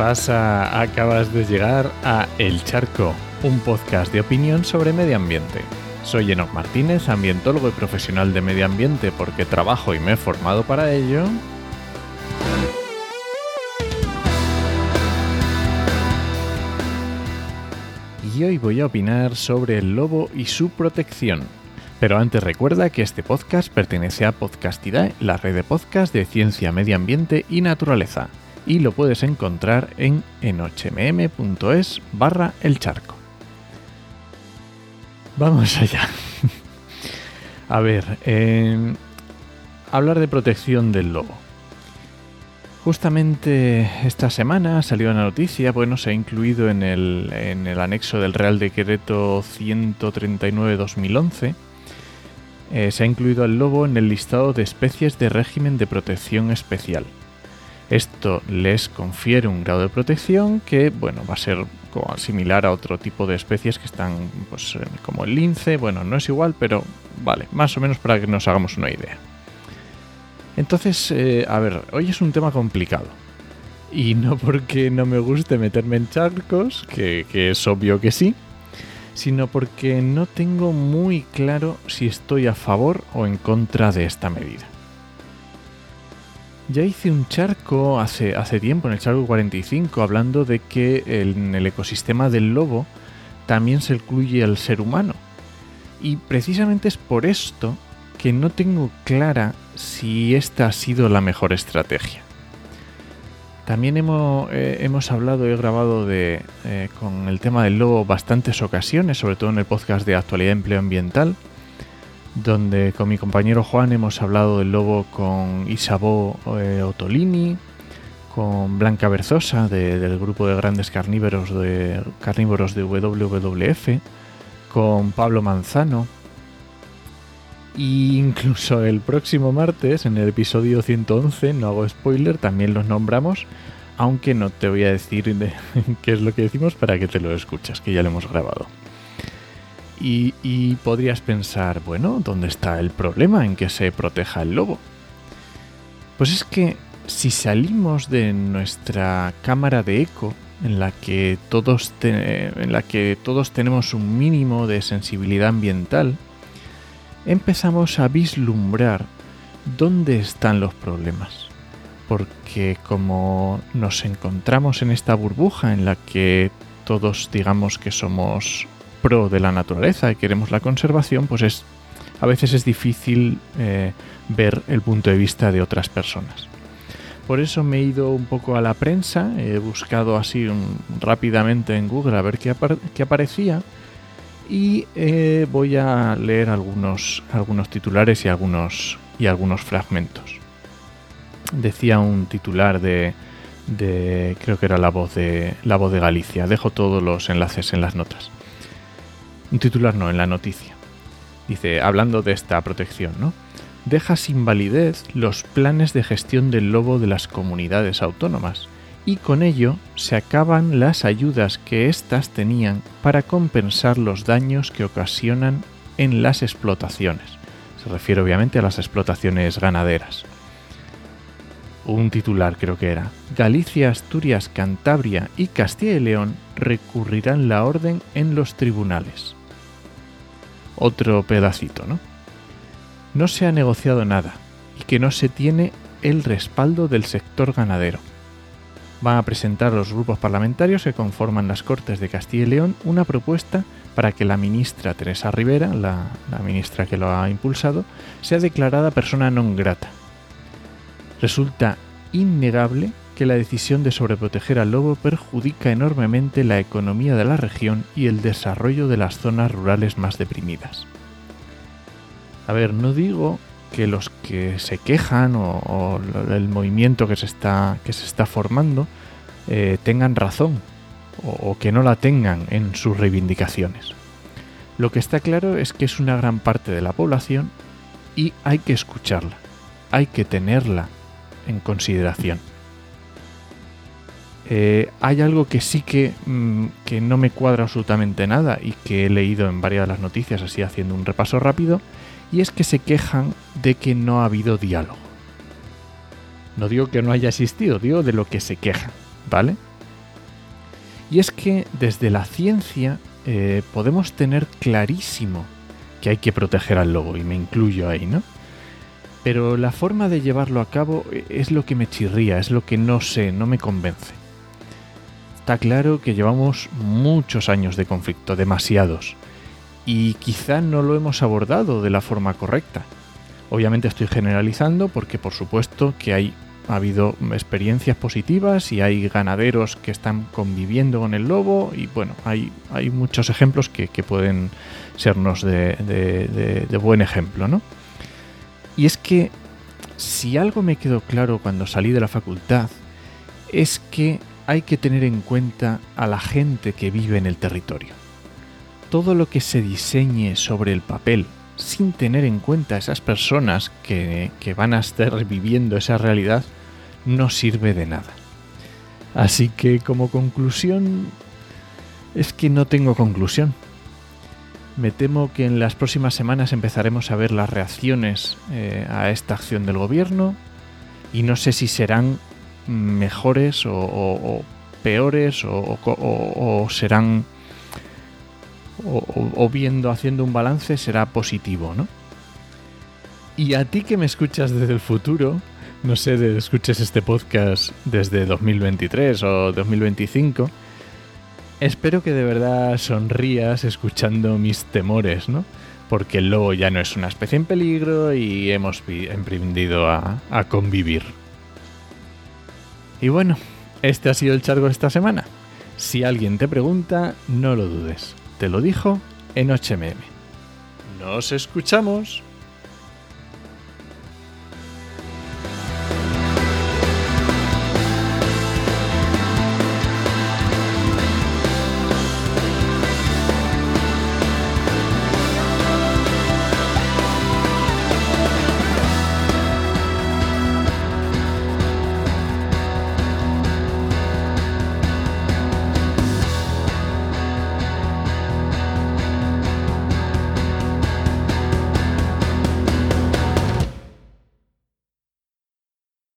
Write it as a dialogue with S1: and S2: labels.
S1: pasa? Acabas de llegar a El Charco, un podcast de opinión sobre medio ambiente. Soy Enoch Martínez, ambientólogo y profesional de medio ambiente porque trabajo y me he formado para ello. Y hoy voy a opinar sobre el lobo y su protección. Pero antes recuerda que este podcast pertenece a Podcastidae, la red de podcast de ciencia, medio ambiente y naturaleza y lo puedes encontrar en enochmm.es barra el charco. Vamos allá. A ver, hablar de protección del lobo. Justamente esta semana salió una noticia, bueno, se ha incluido en el, en el anexo del Real Decreto 139-2011, eh, se ha incluido al lobo en el listado de especies de régimen de protección especial. Esto les confiere un grado de protección que, bueno, va a ser similar a otro tipo de especies que están, pues, como el lince. Bueno, no es igual, pero vale, más o menos para que nos hagamos una idea. Entonces, eh, a ver, hoy es un tema complicado. Y no porque no me guste meterme en charcos, que, que es obvio que sí, sino porque no tengo muy claro si estoy a favor o en contra de esta medida. Ya hice un charco hace, hace tiempo, en el charco 45, hablando de que en el ecosistema del lobo también se incluye el ser humano. Y precisamente es por esto que no tengo clara si esta ha sido la mejor estrategia. También hemos, eh, hemos hablado, he grabado de, eh, con el tema del lobo bastantes ocasiones, sobre todo en el podcast de actualidad empleo ambiental donde con mi compañero Juan hemos hablado del lobo con Isabó eh, Otolini, con Blanca Berzosa del grupo de grandes carnívoros de, carnívoros de WWF, con Pablo Manzano. E incluso el próximo martes, en el episodio 111, no hago spoiler, también los nombramos, aunque no te voy a decir qué es lo que decimos para que te lo escuchas, que ya lo hemos grabado. Y, podrías pensar, bueno, ¿dónde está el problema en que se proteja el lobo? Pues es que si salimos de nuestra cámara de eco, en la que todos, en la que todos tenemos un mínimo de sensibilidad ambiental, empezamos a vislumbrar dónde están los problemas. Porque como nos encontramos en esta burbuja en la que todos digamos que somos pro de la naturaleza y queremos la conservación, pues es a veces es difícil eh, ver el punto de vista de otras personas. Por eso me he ido un poco a la prensa, he buscado así rápidamente en Google a ver qué, aparecía y eh, voy a leer algunos, algunos titulares y algunos, y algunos fragmentos. Decía un titular de, de, creo que era la voz de la voz de Galicia. Dejo todos los enlaces en las notas. Un titular no, en la noticia. Dice, hablando de esta protección, ¿no? Deja sin validez los planes de gestión del lobo de las comunidades autónomas y con ello se acaban las ayudas que éstas tenían para compensar los daños que ocasionan en las explotaciones. Se refiere obviamente a las explotaciones ganaderas. Un titular creo que era. Galicia, Asturias, Cantabria y Castilla y León recurrirán la orden en los tribunales otro pedacito, ¿no? No se ha negociado nada y que no se tiene el respaldo del sector ganadero. Van a presentar los grupos parlamentarios que conforman las Cortes de Castilla y León una propuesta para que la ministra Teresa Rivera, la, la ministra que lo ha impulsado, sea declarada persona non grata. Resulta innegable que la decisión de sobreproteger al lobo perjudica enormemente la economía de la región y el desarrollo de las zonas rurales más deprimidas. A ver, no digo que los que se quejan o, el movimiento que se está, que se está formando eh, tengan razón o, o que no la tengan en sus reivindicaciones. Lo que está claro es que es una gran parte de la población y hay que escucharla, hay que tenerla en consideración. Eh, hay algo que sí mm, que, no me cuadra absolutamente nada y que he leído en varias de las noticias, así haciendo un repaso rápido, y es que se quejan de que no ha habido diálogo. No digo que no haya existido, digo de lo que se quejan, ¿vale? Y es que desde la ciencia eh, podemos tener clarísimo que hay que proteger al lobo, y me incluyo ahí, ¿no? Pero la forma de llevarlo a cabo es lo que me chirría, es lo que no sé, no me convence. Está claro que llevamos muchos años de conflicto, demasiados, y quizá no lo hemos abordado de la forma correcta. Obviamente estoy generalizando porque por supuesto que hay ha habido experiencias positivas y hay ganaderos que están conviviendo con el lobo y bueno, hay, hay muchos ejemplos que, pueden sernos de, de, buen ejemplo, ¿no? Y es que si algo me quedó claro cuando salí de la facultad es que hay que tener en cuenta a la gente que vive en el territorio. Todo lo que se diseñe sobre el papel sin tener en cuenta a esas personas que, van a estar viviendo esa realidad no sirve de nada. Así que como conclusión es que no tengo conclusión. Me temo que en las próximas semanas empezaremos a ver las reacciones eh, a esta acción del gobierno y no sé si serán mejores o, peores o, serán o, viendo haciendo un balance será positivo, ¿no? Y a ti que me escuchas desde el futuro, no sé, escuches este podcast desde 2023 o 2025, espero que de verdad sonrías escuchando mis temores, ¿no? Porque el lobo ya no es una especie en peligro y hemos emprendido a convivir. Y bueno, este ha sido el chargo de esta semana. Si alguien te pregunta, no lo dudes. Te lo dijo en HMM. Nos escuchamos.